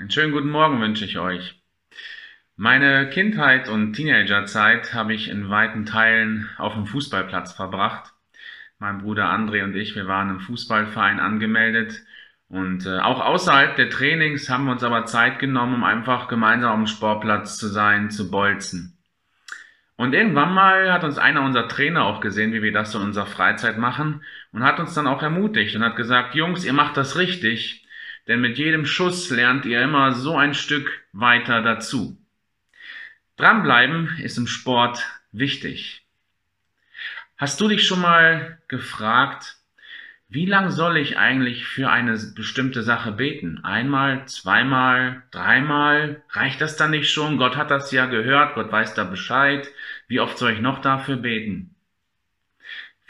Einen schönen guten Morgen wünsche ich euch. Meine Kindheit und Teenagerzeit habe ich in weiten Teilen auf dem Fußballplatz verbracht. Mein Bruder André und ich, wir waren im Fußballverein angemeldet und äh, auch außerhalb der Trainings haben wir uns aber Zeit genommen, um einfach gemeinsam dem Sportplatz zu sein, zu bolzen. Und irgendwann mal hat uns einer unserer Trainer auch gesehen, wie wir das so in unserer Freizeit machen und hat uns dann auch ermutigt und hat gesagt, Jungs, ihr macht das richtig, denn mit jedem Schuss lernt ihr immer so ein Stück weiter dazu. Dranbleiben ist im Sport wichtig. Hast du dich schon mal gefragt, wie lang soll ich eigentlich für eine bestimmte Sache beten? Einmal, zweimal, dreimal? Reicht das dann nicht schon? Gott hat das ja gehört, Gott weiß da Bescheid. Wie oft soll ich noch dafür beten?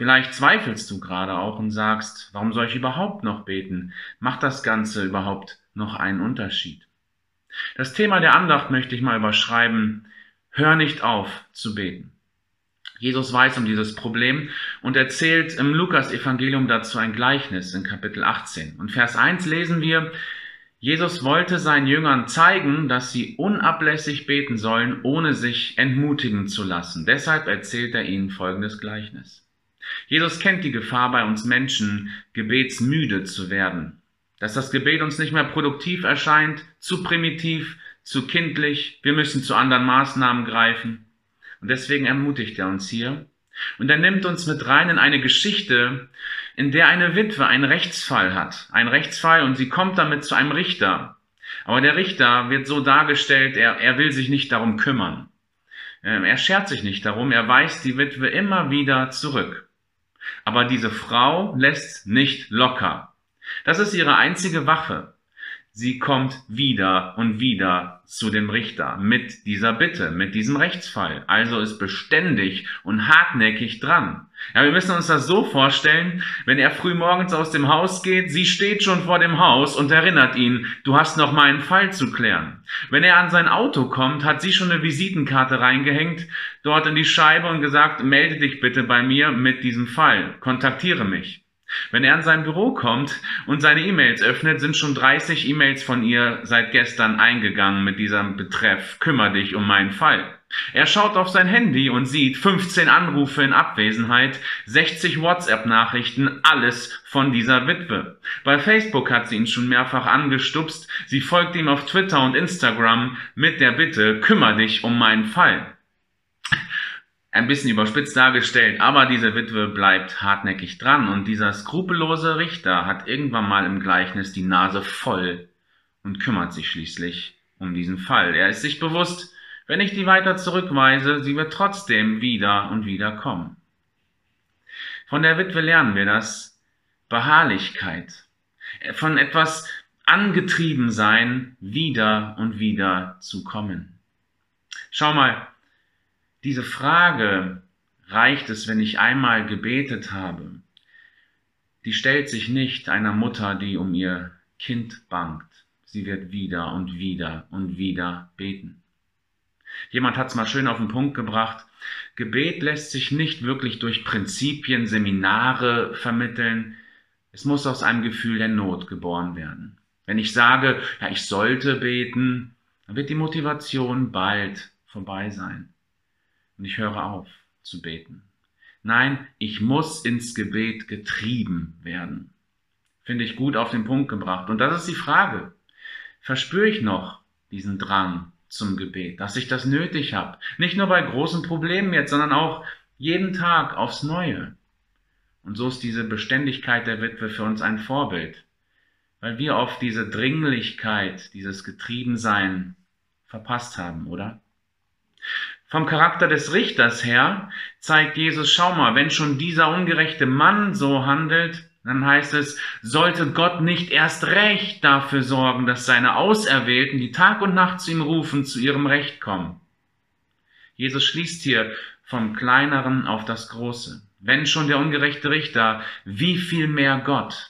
Vielleicht zweifelst du gerade auch und sagst, warum soll ich überhaupt noch beten? Macht das Ganze überhaupt noch einen Unterschied? Das Thema der Andacht möchte ich mal überschreiben. Hör nicht auf zu beten. Jesus weiß um dieses Problem und erzählt im Lukas-Evangelium dazu ein Gleichnis in Kapitel 18. Und Vers 1 lesen wir, Jesus wollte seinen Jüngern zeigen, dass sie unablässig beten sollen, ohne sich entmutigen zu lassen. Deshalb erzählt er ihnen folgendes Gleichnis. Jesus kennt die Gefahr bei uns Menschen, gebetsmüde zu werden. Dass das Gebet uns nicht mehr produktiv erscheint, zu primitiv, zu kindlich, wir müssen zu anderen Maßnahmen greifen. Und deswegen ermutigt er uns hier. Und er nimmt uns mit rein in eine Geschichte, in der eine Witwe einen Rechtsfall hat. Ein Rechtsfall und sie kommt damit zu einem Richter. Aber der Richter wird so dargestellt, er, er will sich nicht darum kümmern. Ähm, er schert sich nicht darum, er weist die Witwe immer wieder zurück. Aber diese Frau lässt nicht locker. Das ist ihre einzige Waffe. Sie kommt wieder und wieder zu dem Richter mit dieser Bitte, mit diesem Rechtsfall. Also ist beständig und hartnäckig dran. Ja, wir müssen uns das so vorstellen, wenn er früh morgens aus dem Haus geht, sie steht schon vor dem Haus und erinnert ihn, du hast noch mal einen Fall zu klären. Wenn er an sein Auto kommt, hat sie schon eine Visitenkarte reingehängt, dort in die Scheibe und gesagt, melde dich bitte bei mir mit diesem Fall, kontaktiere mich. Wenn er in sein Büro kommt und seine E-Mails öffnet, sind schon 30 E-Mails von ihr seit gestern eingegangen mit diesem Betreff, kümmer dich um meinen Fall. Er schaut auf sein Handy und sieht 15 Anrufe in Abwesenheit, 60 WhatsApp-Nachrichten, alles von dieser Witwe. Bei Facebook hat sie ihn schon mehrfach angestupst, sie folgt ihm auf Twitter und Instagram mit der Bitte, kümmer dich um meinen Fall ein bisschen überspitzt dargestellt, aber diese Witwe bleibt hartnäckig dran und dieser skrupellose Richter hat irgendwann mal im Gleichnis die Nase voll und kümmert sich schließlich um diesen Fall. Er ist sich bewusst, wenn ich die weiter zurückweise, sie wird trotzdem wieder und wieder kommen. Von der Witwe lernen wir das Beharrlichkeit, von etwas angetrieben sein, wieder und wieder zu kommen. Schau mal, diese Frage, reicht es, wenn ich einmal gebetet habe, die stellt sich nicht einer Mutter, die um ihr Kind bangt. Sie wird wieder und wieder und wieder beten. Jemand hat es mal schön auf den Punkt gebracht. Gebet lässt sich nicht wirklich durch Prinzipien, Seminare vermitteln. Es muss aus einem Gefühl der Not geboren werden. Wenn ich sage, ja, ich sollte beten, dann wird die Motivation bald vorbei sein und ich höre auf zu beten. Nein, ich muss ins Gebet getrieben werden. Finde ich gut auf den Punkt gebracht. Und das ist die Frage. Verspüre ich noch diesen Drang zum Gebet, dass ich das nötig habe? Nicht nur bei großen Problemen jetzt, sondern auch jeden Tag aufs Neue. Und so ist diese Beständigkeit der Witwe für uns ein Vorbild, weil wir oft diese Dringlichkeit, dieses Getriebensein verpasst haben, oder? Vom Charakter des Richters her zeigt Jesus, schau mal, wenn schon dieser ungerechte Mann so handelt, dann heißt es, sollte Gott nicht erst recht dafür sorgen, dass seine Auserwählten, die Tag und Nacht zu ihm rufen, zu ihrem Recht kommen. Jesus schließt hier vom Kleineren auf das Große. Wenn schon der ungerechte Richter, wie viel mehr Gott?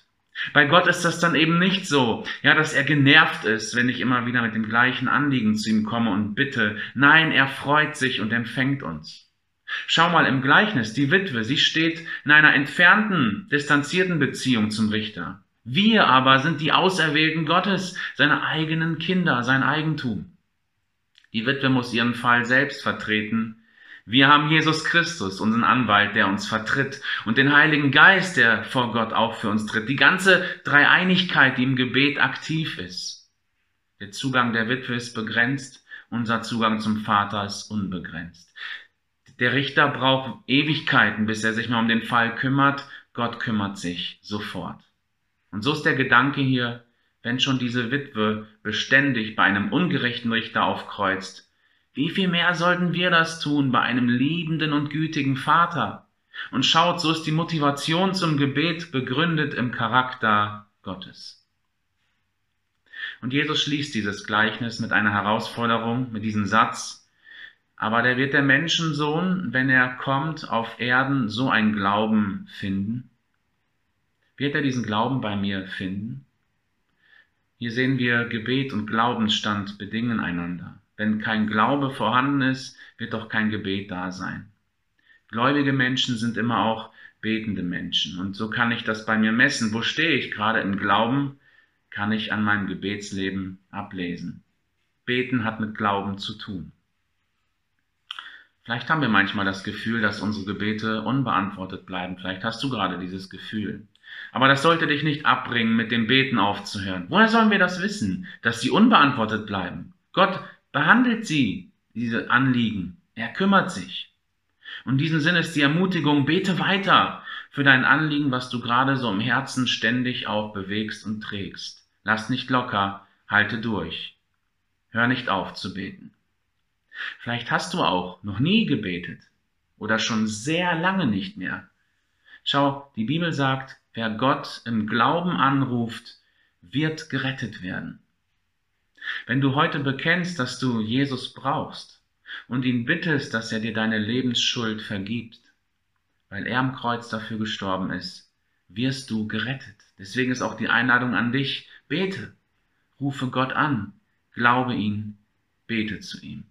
Bei Gott ist das dann eben nicht so, ja, dass er genervt ist, wenn ich immer wieder mit dem gleichen Anliegen zu ihm komme und bitte. Nein, er freut sich und empfängt uns. Schau mal im Gleichnis, die Witwe, sie steht in einer entfernten, distanzierten Beziehung zum Richter. Wir aber sind die Auserwählten Gottes, seine eigenen Kinder, sein Eigentum. Die Witwe muss ihren Fall selbst vertreten. Wir haben Jesus Christus, unseren Anwalt, der uns vertritt, und den Heiligen Geist, der vor Gott auch für uns tritt. Die ganze Dreieinigkeit, die im Gebet aktiv ist. Der Zugang der Witwe ist begrenzt, unser Zugang zum Vater ist unbegrenzt. Der Richter braucht Ewigkeiten, bis er sich mal um den Fall kümmert. Gott kümmert sich sofort. Und so ist der Gedanke hier, wenn schon diese Witwe beständig bei einem ungerechten Richter aufkreuzt, wie viel mehr sollten wir das tun bei einem liebenden und gütigen Vater? Und schaut, so ist die Motivation zum Gebet begründet im Charakter Gottes. Und Jesus schließt dieses Gleichnis mit einer Herausforderung, mit diesem Satz, aber der wird der Menschensohn, wenn er kommt, auf Erden so ein Glauben finden? Wird er diesen Glauben bei mir finden? Hier sehen wir, Gebet und Glaubensstand bedingen einander. Wenn kein Glaube vorhanden ist, wird doch kein Gebet da sein. Gläubige Menschen sind immer auch betende Menschen. Und so kann ich das bei mir messen. Wo stehe ich gerade im Glauben? Kann ich an meinem Gebetsleben ablesen. Beten hat mit Glauben zu tun. Vielleicht haben wir manchmal das Gefühl, dass unsere Gebete unbeantwortet bleiben. Vielleicht hast du gerade dieses Gefühl. Aber das sollte dich nicht abbringen, mit dem Beten aufzuhören. Woher sollen wir das wissen, dass sie unbeantwortet bleiben? Gott behandelt sie, diese Anliegen. Er kümmert sich. Und in diesem Sinne ist die Ermutigung, bete weiter für dein Anliegen, was du gerade so im Herzen ständig auch bewegst und trägst. Lass nicht locker, halte durch. Hör nicht auf zu beten. Vielleicht hast du auch noch nie gebetet oder schon sehr lange nicht mehr. Schau, die Bibel sagt, wer Gott im Glauben anruft, wird gerettet werden. Wenn du heute bekennst, dass du Jesus brauchst und ihn bittest, dass er dir deine Lebensschuld vergibt, weil er am Kreuz dafür gestorben ist, wirst du gerettet. Deswegen ist auch die Einladung an dich, bete, rufe Gott an, glaube ihn, bete zu ihm.